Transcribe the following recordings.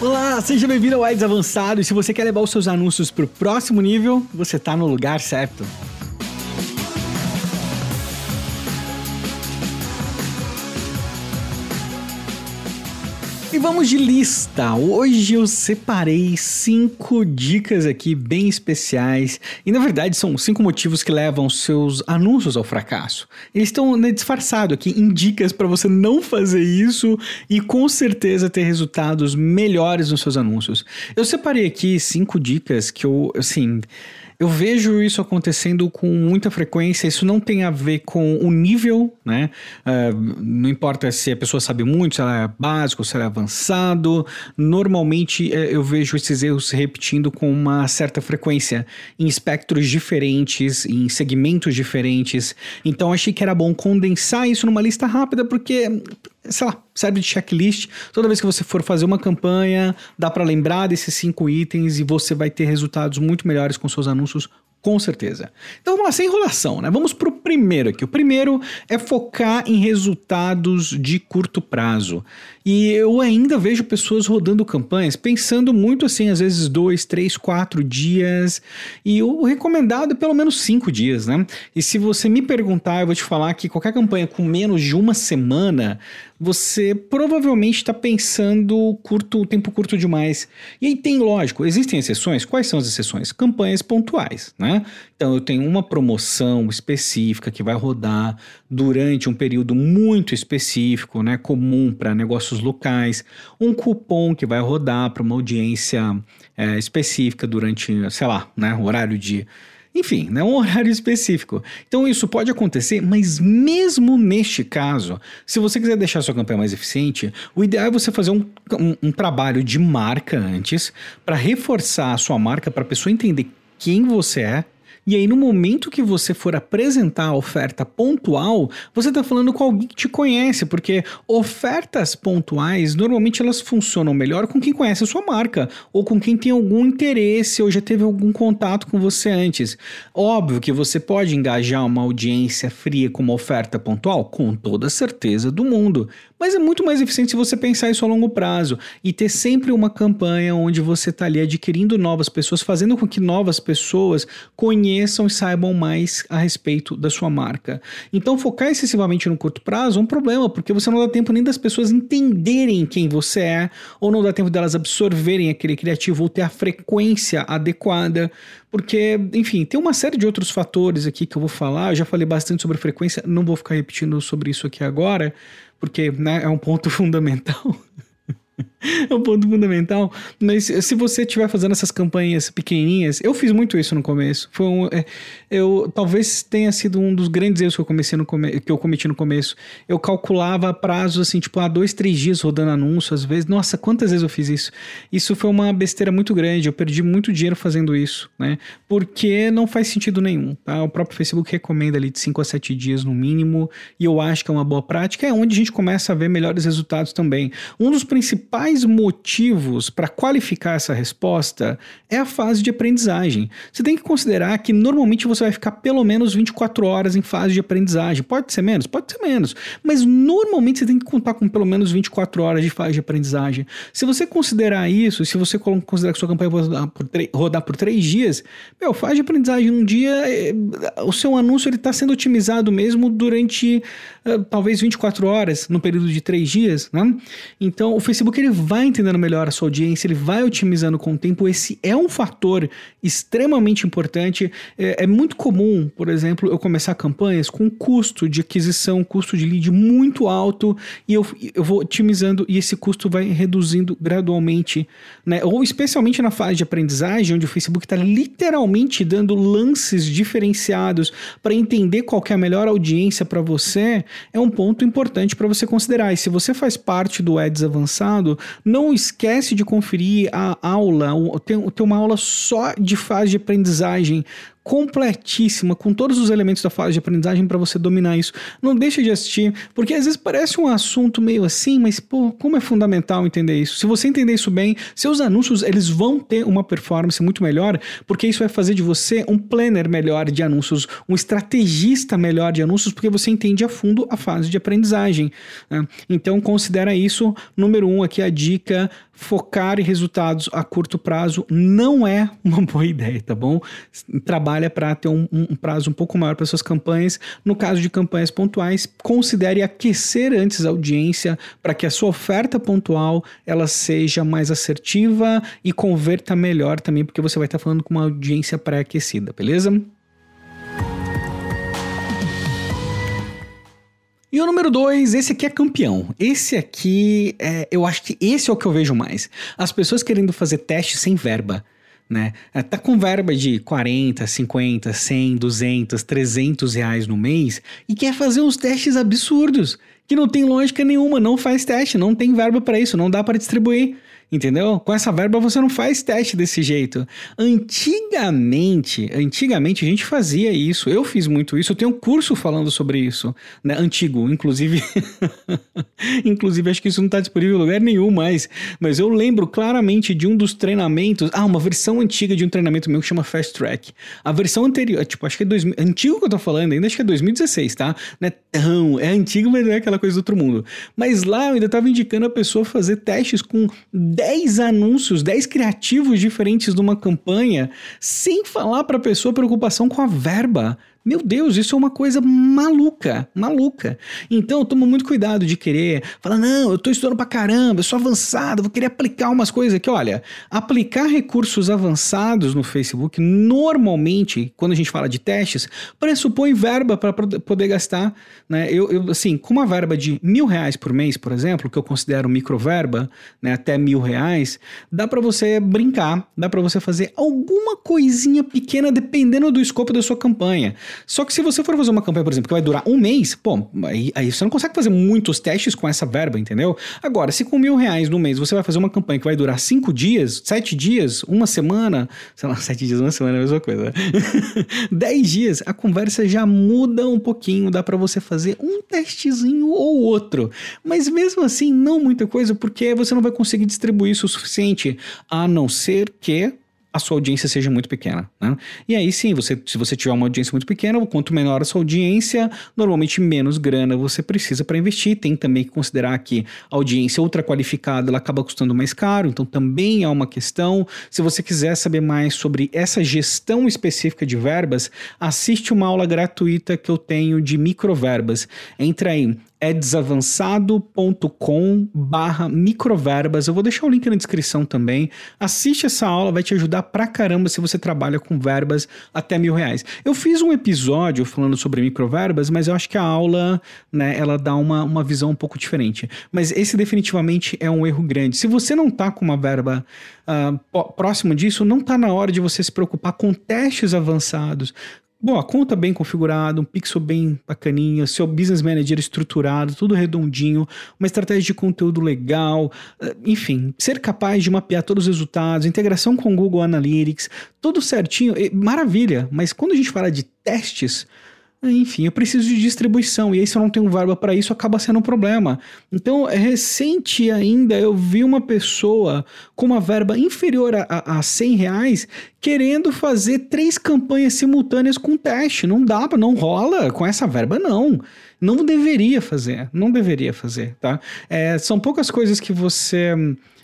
Olá, seja bem-vindo ao Ads Avançado. E se você quer levar os seus anúncios para o próximo nível, você está no lugar certo. E vamos de lista. Hoje eu separei cinco dicas aqui bem especiais. E na verdade são cinco motivos que levam seus anúncios ao fracasso. Eles estão né, disfarçados aqui em dicas para você não fazer isso e com certeza ter resultados melhores nos seus anúncios. Eu separei aqui cinco dicas que eu, assim eu vejo isso acontecendo com muita frequência. Isso não tem a ver com o nível, né? Uh, não importa se a pessoa sabe muito, se ela é básico, se ela é avançado. Normalmente uh, eu vejo esses erros se repetindo com uma certa frequência em espectros diferentes, em segmentos diferentes. Então achei que era bom condensar isso numa lista rápida, porque sei lá, serve de checklist. Toda vez que você for fazer uma campanha, dá para lembrar desses cinco itens e você vai ter resultados muito melhores com seus anúncios com certeza. Então vamos lá, sem enrolação, né? Vamos pro primeiro aqui. O primeiro é focar em resultados de curto prazo. E eu ainda vejo pessoas rodando campanhas pensando muito assim, às vezes dois, três, quatro dias. E o recomendado é pelo menos cinco dias, né? E se você me perguntar, eu vou te falar que qualquer campanha com menos de uma semana, você provavelmente está pensando curto, tempo curto demais. E aí tem, lógico, existem exceções. Quais são as exceções? Campanhas pontuais, né? Então eu tenho uma promoção específica que vai rodar durante um período muito específico, né? Comum para negócios locais, um cupom que vai rodar para uma audiência é, específica durante, sei lá, né? Horário de enfim, né, um horário específico. Então isso pode acontecer, mas mesmo neste caso, se você quiser deixar sua campanha mais eficiente, o ideal é você fazer um, um, um trabalho de marca antes para reforçar a sua marca para a pessoa entender quem você é, e aí, no momento que você for apresentar a oferta pontual, você está falando com alguém que te conhece, porque ofertas pontuais normalmente elas funcionam melhor com quem conhece a sua marca, ou com quem tem algum interesse ou já teve algum contato com você antes. Óbvio que você pode engajar uma audiência fria com uma oferta pontual, com toda certeza do mundo. Mas é muito mais eficiente se você pensar isso a longo prazo e ter sempre uma campanha onde você está ali adquirindo novas pessoas, fazendo com que novas pessoas conheçam e saibam mais a respeito da sua marca. Então, focar excessivamente no curto prazo é um problema, porque você não dá tempo nem das pessoas entenderem quem você é, ou não dá tempo delas absorverem aquele criativo ou ter a frequência adequada. Porque, enfim, tem uma série de outros fatores aqui que eu vou falar. Eu já falei bastante sobre frequência, não vou ficar repetindo sobre isso aqui agora porque né, é um ponto fundamental. É um ponto fundamental. Mas se você estiver fazendo essas campanhas pequenininhas, eu fiz muito isso no começo. Foi um, é, eu talvez tenha sido um dos grandes erros que eu comecei no come, que eu cometi no começo. Eu calculava prazos assim, tipo, há dois, três dias rodando anúncio, às vezes. Nossa, quantas vezes eu fiz isso? Isso foi uma besteira muito grande. Eu perdi muito dinheiro fazendo isso, né? Porque não faz sentido nenhum. Tá? O próprio Facebook recomenda ali de 5 a 7 dias no mínimo, e eu acho que é uma boa prática. É onde a gente começa a ver melhores resultados também. Um dos principais principais motivos para qualificar essa resposta é a fase de aprendizagem. Você tem que considerar que normalmente você vai ficar pelo menos 24 horas em fase de aprendizagem. Pode ser menos? Pode ser menos. Mas normalmente você tem que contar com pelo menos 24 horas de fase de aprendizagem. Se você considerar isso, se você considerar que sua campanha vai rodar por, rodar por 3 dias, meu, fase de aprendizagem um dia, é, o seu anúncio está sendo otimizado mesmo durante uh, talvez 24 horas, no período de 3 dias. Né? Então o Facebook ele vai entendendo melhor a sua audiência, ele vai otimizando com o tempo. Esse é um fator extremamente importante. É, é muito comum, por exemplo, eu começar campanhas com custo de aquisição, custo de lead muito alto e eu, eu vou otimizando e esse custo vai reduzindo gradualmente, né? Ou especialmente na fase de aprendizagem, onde o Facebook está literalmente dando lances diferenciados para entender qual é a melhor audiência para você, é um ponto importante para você considerar. E se você faz parte do Ads avançado, não esquece de conferir a aula, tem, tem uma aula só de fase de aprendizagem completíssima, com todos os elementos da fase de aprendizagem para você dominar isso. Não deixe de assistir, porque às vezes parece um assunto meio assim, mas pô, como é fundamental entender isso? Se você entender isso bem, seus anúncios eles vão ter uma performance muito melhor, porque isso vai fazer de você um planner melhor de anúncios, um estrategista melhor de anúncios, porque você entende a fundo a fase de aprendizagem. Né? Então considera isso. Número um aqui a dica focar em resultados a curto prazo não é uma boa ideia, tá bom? Trabalha para ter um, um, prazo um pouco maior para suas campanhas. No caso de campanhas pontuais, considere aquecer antes a audiência para que a sua oferta pontual ela seja mais assertiva e converta melhor também, porque você vai estar tá falando com uma audiência pré-aquecida, beleza? E o número dois, esse aqui é campeão. Esse aqui, é, eu acho que esse é o que eu vejo mais. As pessoas querendo fazer teste sem verba. Né? É, tá com verba de 40, 50, 100, 200, 300 reais no mês e quer fazer uns testes absurdos que não tem lógica nenhuma, não faz teste, não tem verba para isso, não dá para distribuir. Entendeu? Com essa verba você não faz teste desse jeito. Antigamente, antigamente a gente fazia isso. Eu fiz muito isso. Eu tenho um curso falando sobre isso, né? Antigo, inclusive. inclusive acho que isso não está disponível em lugar nenhum mais. Mas eu lembro claramente de um dos treinamentos. Ah, uma versão antiga de um treinamento meu que chama Fast Track. A versão anterior, tipo, acho que é 2000, antigo que eu tô falando, ainda acho que é 2016, tá? Não é tão, é antigo, mas não é aquela coisa do outro mundo. Mas lá eu ainda tava indicando a pessoa fazer testes com 10 anúncios, 10 criativos diferentes numa campanha, sem falar para a pessoa preocupação com a verba. Meu Deus, isso é uma coisa maluca, maluca. Então, toma muito cuidado de querer falar, não, eu estou estudando pra caramba, eu sou avançado, vou querer aplicar umas coisas aqui. Olha, aplicar recursos avançados no Facebook, normalmente, quando a gente fala de testes, pressupõe verba para poder gastar. Né? Eu, eu, assim, com uma verba de mil reais por mês, por exemplo, que eu considero microverba, né, até mil reais, dá para você brincar, dá para você fazer alguma coisinha pequena dependendo do escopo da sua campanha. Só que se você for fazer uma campanha, por exemplo, que vai durar um mês, pô, aí, aí você não consegue fazer muitos testes com essa verba, entendeu? Agora, se com mil reais no mês você vai fazer uma campanha que vai durar cinco dias, sete dias, uma semana, sei lá, sete dias, uma semana é a mesma coisa, né? dez dias, a conversa já muda um pouquinho, dá para você fazer um testezinho ou outro. Mas mesmo assim, não muita coisa, porque você não vai conseguir distribuir isso o suficiente, a não ser que a sua audiência seja muito pequena. Né? E aí sim, você, se você tiver uma audiência muito pequena, quanto menor a sua audiência, normalmente menos grana você precisa para investir. Tem também que considerar que a audiência ultra qualificada ela acaba custando mais caro, então também é uma questão. Se você quiser saber mais sobre essa gestão específica de verbas, assiste uma aula gratuita que eu tenho de microverbas. Entra aí edsavançado.com barra microverbas. Eu vou deixar o link na descrição também. Assiste essa aula, vai te ajudar pra caramba se você trabalha com verbas até mil reais. Eu fiz um episódio falando sobre microverbas, mas eu acho que a aula, né, ela dá uma, uma visão um pouco diferente. Mas esse definitivamente é um erro grande. Se você não tá com uma verba uh, próxima disso, não tá na hora de você se preocupar com testes avançados, Bom, a conta bem configurada, um pixel bem bacaninha, seu business manager estruturado, tudo redondinho, uma estratégia de conteúdo legal, eh, enfim, ser capaz de mapear todos os resultados, integração com o Google Analytics, tudo certinho, maravilha. Mas quando a gente fala de testes, enfim, eu preciso de distribuição e aí se eu não tenho verba para isso acaba sendo um problema. Então, é recente ainda eu vi uma pessoa com uma verba inferior a, a, a 100 reais querendo fazer três campanhas simultâneas com teste. Não dá, não rola com essa verba não. Não deveria fazer, não deveria fazer, tá? É, são poucas coisas que você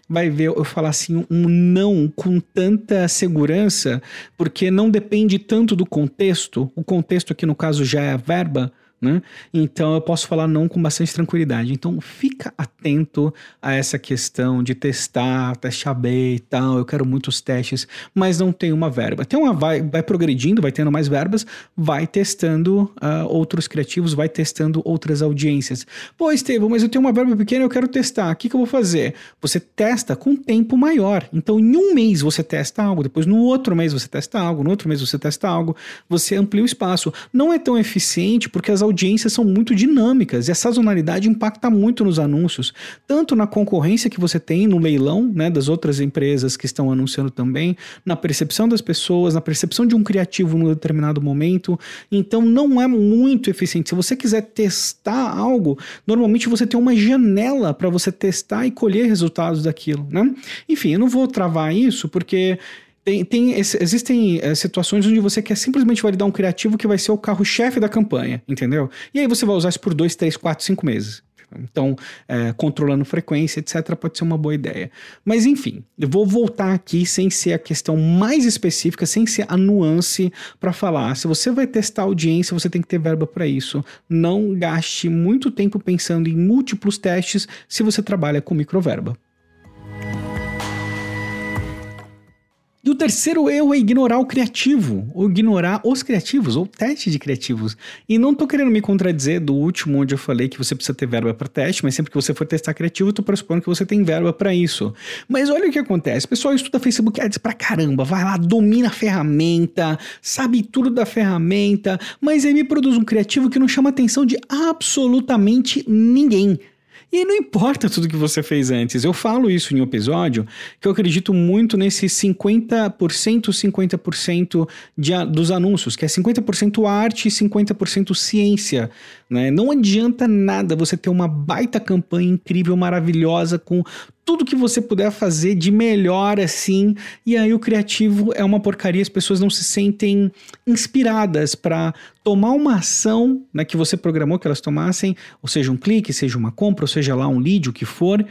vai ver eu falar assim um não com tanta segurança, porque não depende tanto do contexto. O contexto aqui no caso já é a verba, né? Então eu posso falar não com bastante tranquilidade. Então fica atento a essa questão de testar, testar bem e tal. Eu quero muitos testes, mas não tem uma verba. Tem uma vai, vai progredindo, vai tendo mais verbas, vai testando uh, outros criativos, vai testando outras audiências. Pô, Estevam, mas eu tenho uma verba pequena, eu quero testar. O que, que eu vou fazer? Você testa com tempo maior. Então em um mês você testa algo, depois no outro mês você testa algo, no outro mês você testa algo, você amplia o espaço. Não é tão eficiente porque as audiências audiências são muito dinâmicas e a sazonalidade impacta muito nos anúncios, tanto na concorrência que você tem no leilão, né, das outras empresas que estão anunciando também, na percepção das pessoas, na percepção de um criativo num determinado momento. Então não é muito eficiente. Se você quiser testar algo, normalmente você tem uma janela para você testar e colher resultados daquilo, né? Enfim, eu não vou travar isso porque tem, tem, existem é, situações onde você quer simplesmente validar um criativo que vai ser o carro-chefe da campanha, entendeu? E aí você vai usar isso por dois, três, quatro, cinco meses. Então, é, controlando frequência, etc., pode ser uma boa ideia. Mas, enfim, eu vou voltar aqui sem ser a questão mais específica, sem ser a nuance para falar. Se você vai testar audiência, você tem que ter verba para isso. Não gaste muito tempo pensando em múltiplos testes se você trabalha com microverba. E o terceiro erro é ignorar o criativo, ou ignorar os criativos, ou teste de criativos. E não tô querendo me contradizer do último, onde eu falei que você precisa ter verba para teste, mas sempre que você for testar criativo, eu tô pressupondo que você tem verba para isso. Mas olha o que acontece: o pessoal estuda Facebook Ads pra caramba, vai lá, domina a ferramenta, sabe tudo da ferramenta, mas aí me produz um criativo que não chama a atenção de absolutamente ninguém. E não importa tudo que você fez antes. Eu falo isso em um episódio que eu acredito muito nesse 50%, 50% de, dos anúncios, que é 50% arte e 50% ciência. Né? Não adianta nada você ter uma baita campanha incrível, maravilhosa, com tudo que você puder fazer de melhor assim, e aí o criativo é uma porcaria, as pessoas não se sentem inspiradas para tomar uma ação né, que você programou que elas tomassem, ou seja, um clique, seja uma compra, ou seja lá um lead, o que for,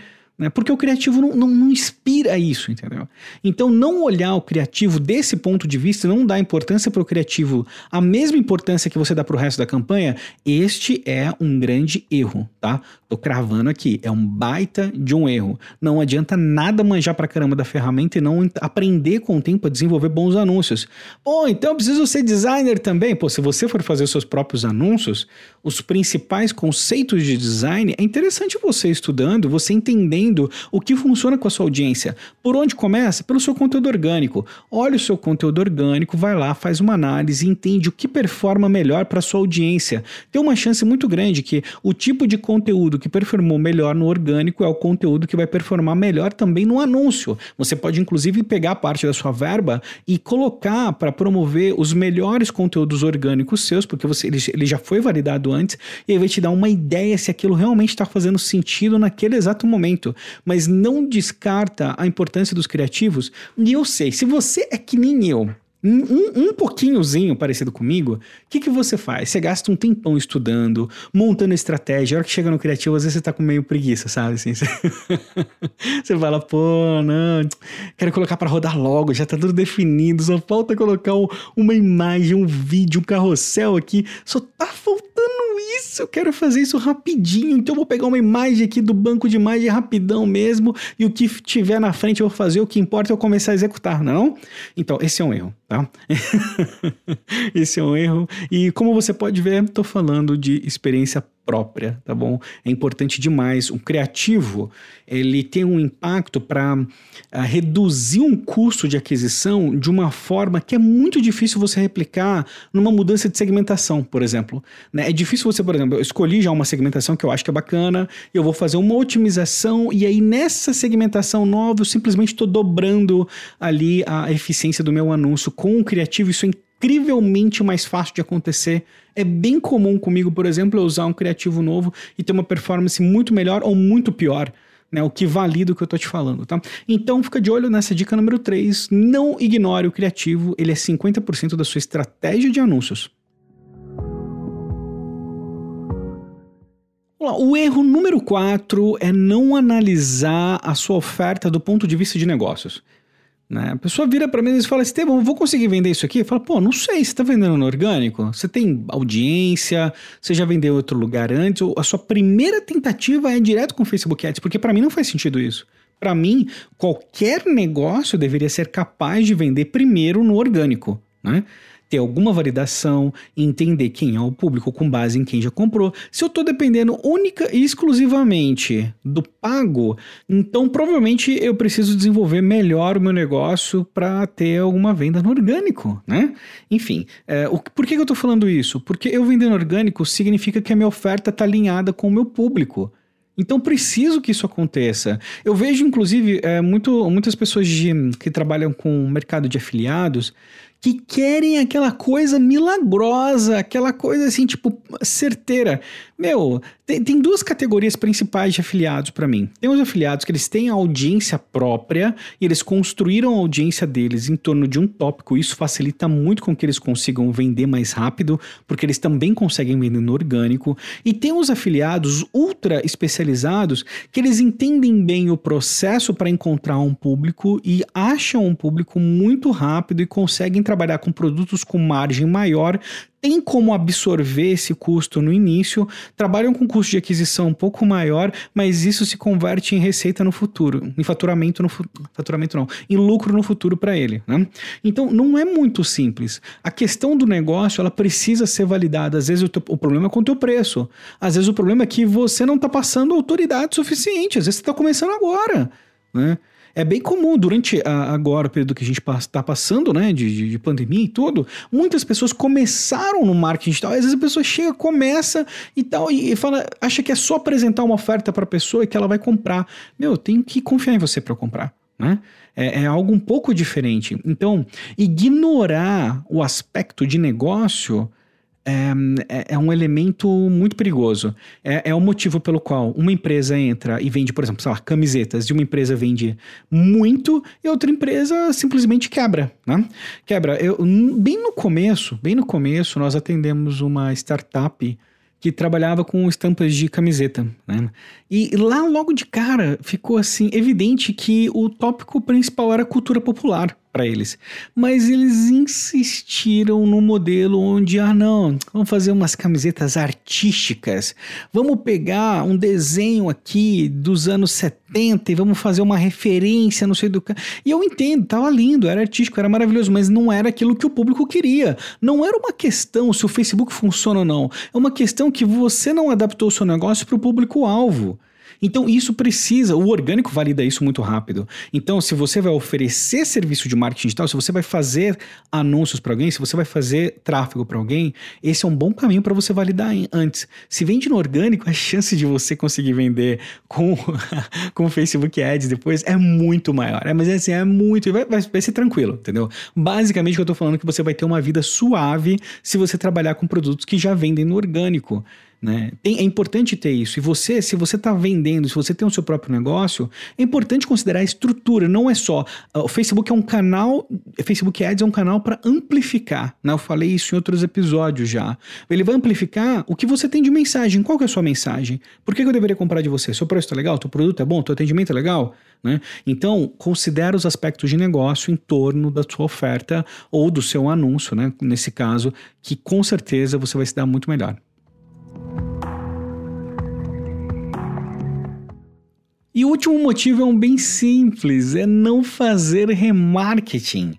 né? Porque o criativo não, não, não, inspira isso, entendeu? Então, não olhar o criativo desse ponto de vista, não dar importância para o criativo a mesma importância que você dá para o resto da campanha, este é um grande erro, tá? Tô cravando aqui, é um baita de um erro. Não adianta nada manjar pra caramba da ferramenta e não aprender com o tempo a desenvolver bons anúncios. Pô, então eu preciso ser designer também? Pô, se você for fazer seus próprios anúncios, os principais conceitos de design, é interessante você estudando, você entendendo o que funciona com a sua audiência. Por onde começa? Pelo seu conteúdo orgânico. Olha o seu conteúdo orgânico, vai lá, faz uma análise, entende o que performa melhor para sua audiência. Tem uma chance muito grande que o tipo de conteúdo que performou melhor no orgânico é o conteúdo que vai performar melhor também no anúncio. Você pode inclusive pegar parte da sua verba e colocar para promover os melhores conteúdos orgânicos seus, porque você ele, ele já foi validado antes, e aí vai te dar uma ideia se aquilo realmente está fazendo sentido naquele exato momento. Mas não descarta a importância dos criativos. E eu sei, se você é que nem eu, um, um pouquinhozinho parecido comigo, o que, que você faz? Você gasta um tempão estudando, montando estratégia. A hora que chega no criativo, às vezes você tá com meio preguiça, sabe? Assim, você... você fala, pô, não, quero colocar para rodar logo, já tá tudo definido, só falta colocar um, uma imagem, um vídeo, um carrossel aqui, só tá faltando isso, eu quero fazer isso rapidinho, então eu vou pegar uma imagem aqui do banco de imagem rapidão mesmo, e o que tiver na frente eu vou fazer, o que importa é eu começar a executar, não? Então, esse é um erro, tá? esse é um erro, e como você pode ver, estou falando de experiência própria, tá bom? É importante demais. Um criativo, ele tem um impacto para ah, reduzir um custo de aquisição de uma forma que é muito difícil você replicar numa mudança de segmentação, por exemplo. Né? É difícil você, por exemplo, eu escolhi já uma segmentação que eu acho que é bacana, eu vou fazer uma otimização e aí nessa segmentação nova eu simplesmente estou dobrando ali a eficiência do meu anúncio. Com o criativo isso é incrivelmente mais fácil de acontecer. É bem comum comigo, por exemplo, eu usar um criativo novo e ter uma performance muito melhor ou muito pior. Né, o que valida o que eu tô te falando, tá? Então fica de olho nessa dica número 3. Não ignore o criativo, ele é 50% da sua estratégia de anúncios. O erro número 4 é não analisar a sua oferta do ponto de vista de negócios. Né? A pessoa vira para mim e fala: Estevam, vou conseguir vender isso aqui? Fala, pô, não sei, você está vendendo no orgânico? Você tem audiência? Você já vendeu em outro lugar antes? Ou a sua primeira tentativa é direto com o Facebook Ads? Porque para mim não faz sentido isso. Para mim, qualquer negócio deveria ser capaz de vender primeiro no orgânico. Né? Ter alguma validação, entender quem é o público com base em quem já comprou. Se eu estou dependendo única e exclusivamente do pago, então provavelmente eu preciso desenvolver melhor o meu negócio para ter alguma venda no orgânico, né? Enfim, é, o, por que, que eu estou falando isso? Porque eu vendendo orgânico significa que a minha oferta está alinhada com o meu público. Então preciso que isso aconteça. Eu vejo, inclusive, é, muito, muitas pessoas de, que trabalham com o mercado de afiliados que querem aquela coisa milagrosa, aquela coisa assim, tipo, certeira. Meu, tem, tem duas categorias principais de afiliados para mim. Tem os afiliados que eles têm audiência própria e eles construíram a audiência deles em torno de um tópico. Isso facilita muito com que eles consigam vender mais rápido, porque eles também conseguem vender no orgânico. E tem os afiliados ultra especializados que eles entendem bem o processo para encontrar um público e acham um público muito rápido e conseguem trabalhar com produtos com margem maior, tem como absorver esse custo no início, trabalham com custo de aquisição um pouco maior, mas isso se converte em receita no futuro, em faturamento no faturamento não, em lucro no futuro para ele, né? Então não é muito simples. A questão do negócio ela precisa ser validada. Às vezes o, teu, o problema é com o teu preço. Às vezes o problema é que você não está passando autoridade suficiente. Às vezes você está começando agora, né? É bem comum durante a, agora o período que a gente está passando, né, de, de, de, pandemia e tudo, muitas pessoas começaram no marketing digital. Às vezes a pessoa chega, começa e tal, e, e fala, acha que é só apresentar uma oferta para a pessoa e que ela vai comprar. Meu, eu tenho que confiar em você para comprar. Né? É, é, algo um pouco diferente. Então, ignorar o aspecto de negócio é, é, é, um elemento muito perigoso. É, é o motivo pelo qual uma empresa entra e vende, por exemplo, sei lá, camisetas, e uma empresa vende muito e outra empresa simplesmente quebra, né? Quebra. Eu, bem no começo, bem no começo, nós atendemos uma startup que trabalhava com estampas de camiseta, né? E lá logo de cara ficou assim evidente que o tópico principal era cultura popular para eles. Mas eles insistiram no modelo onde, ah, não, vamos fazer umas camisetas artísticas. Vamos pegar um desenho aqui dos anos 70 e vamos fazer uma referência, não sei do que. E eu entendo, tava lindo, era artístico, era maravilhoso, mas não era aquilo que o público queria. Não era uma questão se o Facebook funciona ou não. É uma questão que você não adaptou o seu negócio para o público-alvo. Então isso precisa, o orgânico valida isso muito rápido. Então, se você vai oferecer serviço de marketing digital, se você vai fazer anúncios para alguém, se você vai fazer tráfego para alguém, esse é um bom caminho para você validar antes. Se vende no orgânico, a chance de você conseguir vender com com Facebook Ads depois é muito maior. É, mas assim, é muito, vai, vai, vai ser tranquilo, entendeu? Basicamente, o que eu tô falando é que você vai ter uma vida suave se você trabalhar com produtos que já vendem no orgânico. Né? Tem, é importante ter isso. E você, se você está vendendo, se você tem o seu próprio negócio, é importante considerar a estrutura. Não é só. Uh, o Facebook é um canal. Facebook Ads é um canal para amplificar. Né? Eu falei isso em outros episódios já. Ele vai amplificar o que você tem de mensagem. Qual que é a sua mensagem? Por que, eu deveria comprar de você? Seu preço está legal? Teu produto é bom? Teu atendimento é legal? Né? Então, considere os aspectos de negócio em torno da sua oferta ou do seu anúncio, né? nesse caso, que com certeza você vai se dar muito melhor. E o último motivo é um bem simples, é não fazer remarketing.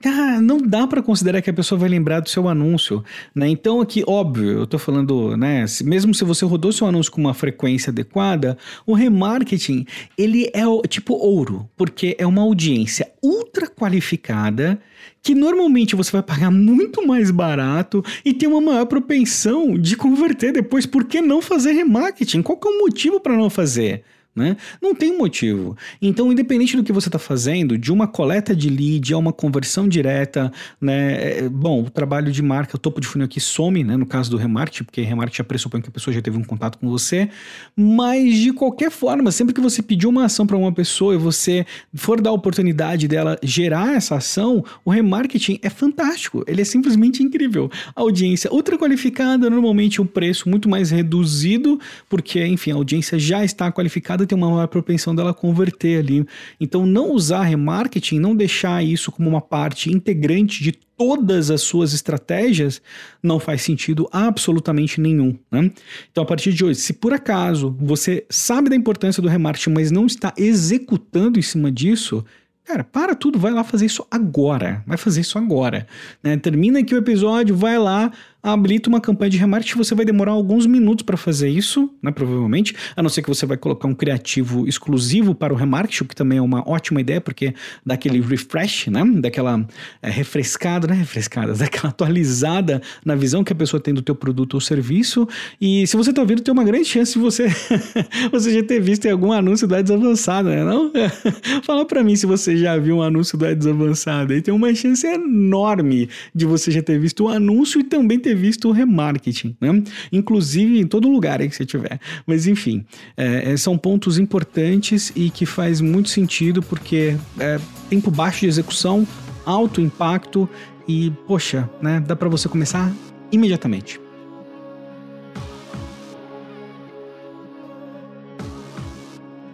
Cara, não dá para considerar que a pessoa vai lembrar do seu anúncio, né? Então aqui, óbvio, eu tô falando, né, mesmo se você rodou seu anúncio com uma frequência adequada, o remarketing, ele é tipo ouro, porque é uma audiência ultra qualificada que normalmente você vai pagar muito mais barato e tem uma maior propensão de converter depois. Por que não fazer remarketing? Qual que é o motivo para não fazer? Né? Não tem motivo. Então, independente do que você está fazendo, de uma coleta de lead a uma conversão direta, né? É, bom, o trabalho de marca, o topo de funil aqui some, né? No caso do remarketing, porque remarketing já pressupõe que a pessoa já teve um contato com você. Mas de qualquer forma, sempre que você pedir uma ação para uma pessoa e você for dar a oportunidade dela gerar essa ação, o remarketing é fantástico. Ele é simplesmente incrível. A audiência ultra qualificada, normalmente o preço muito mais reduzido, porque, enfim, a audiência já está qualificada tem uma maior propensão dela converter ali. Então, não usar remarketing, não deixar isso como uma parte integrante de todas as suas estratégias, não faz sentido absolutamente nenhum. Né? Então, a partir de hoje, se por acaso você sabe da importância do remarketing, mas não está executando em cima disso, Cara, para tudo, vai lá fazer isso agora. Vai fazer isso agora. Né? Termina aqui o episódio, vai lá, habilita uma campanha de remarketing, você vai demorar alguns minutos para fazer isso, né, provavelmente, a não ser que você vai colocar um criativo exclusivo para o remarketing, o que também é uma ótima ideia, porque dá aquele refresh, né, daquela é, refrescada, né, refrescada, daquela atualizada na visão que a pessoa tem do teu produto ou serviço, e se você tá ouvindo, tem uma grande chance de você, você já ter visto em algum anúncio do Ads Avançado, né, não? Fala para mim se você já viu um anúncio do Ads Avançado, aí tem uma chance enorme de você já ter visto o anúncio e também ter visto o remarketing, né? Inclusive em todo lugar aí que você tiver. Mas enfim, é, é, são pontos importantes e que faz muito sentido porque é tempo baixo de execução, alto impacto e, poxa, né? Dá para você começar imediatamente.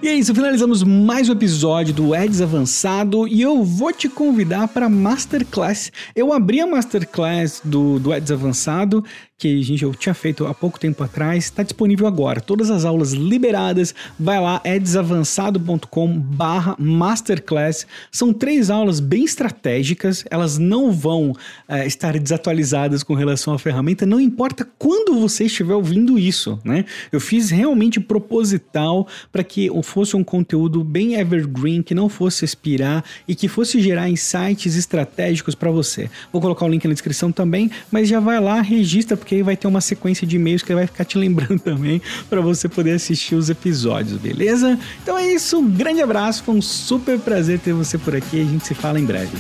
E é isso, finalizamos mais um episódio do Eds Avançado e eu vou te convidar para Masterclass. Eu abri a Masterclass do, do Eds Avançado que gente, eu tinha feito há pouco tempo atrás, está disponível agora. Todas as aulas liberadas, vai lá, é desavançado.com barra masterclass. São três aulas bem estratégicas, elas não vão é, estar desatualizadas com relação à ferramenta, não importa quando você estiver ouvindo isso, né? Eu fiz realmente proposital para que fosse um conteúdo bem evergreen, que não fosse expirar e que fosse gerar insights estratégicos para você. Vou colocar o link na descrição também, mas já vai lá, registra, porque aí vai ter uma sequência de e-mails que vai ficar te lembrando também para você poder assistir os episódios, beleza? Então é isso, um grande abraço, foi um super prazer ter você por aqui, a gente se fala em breve.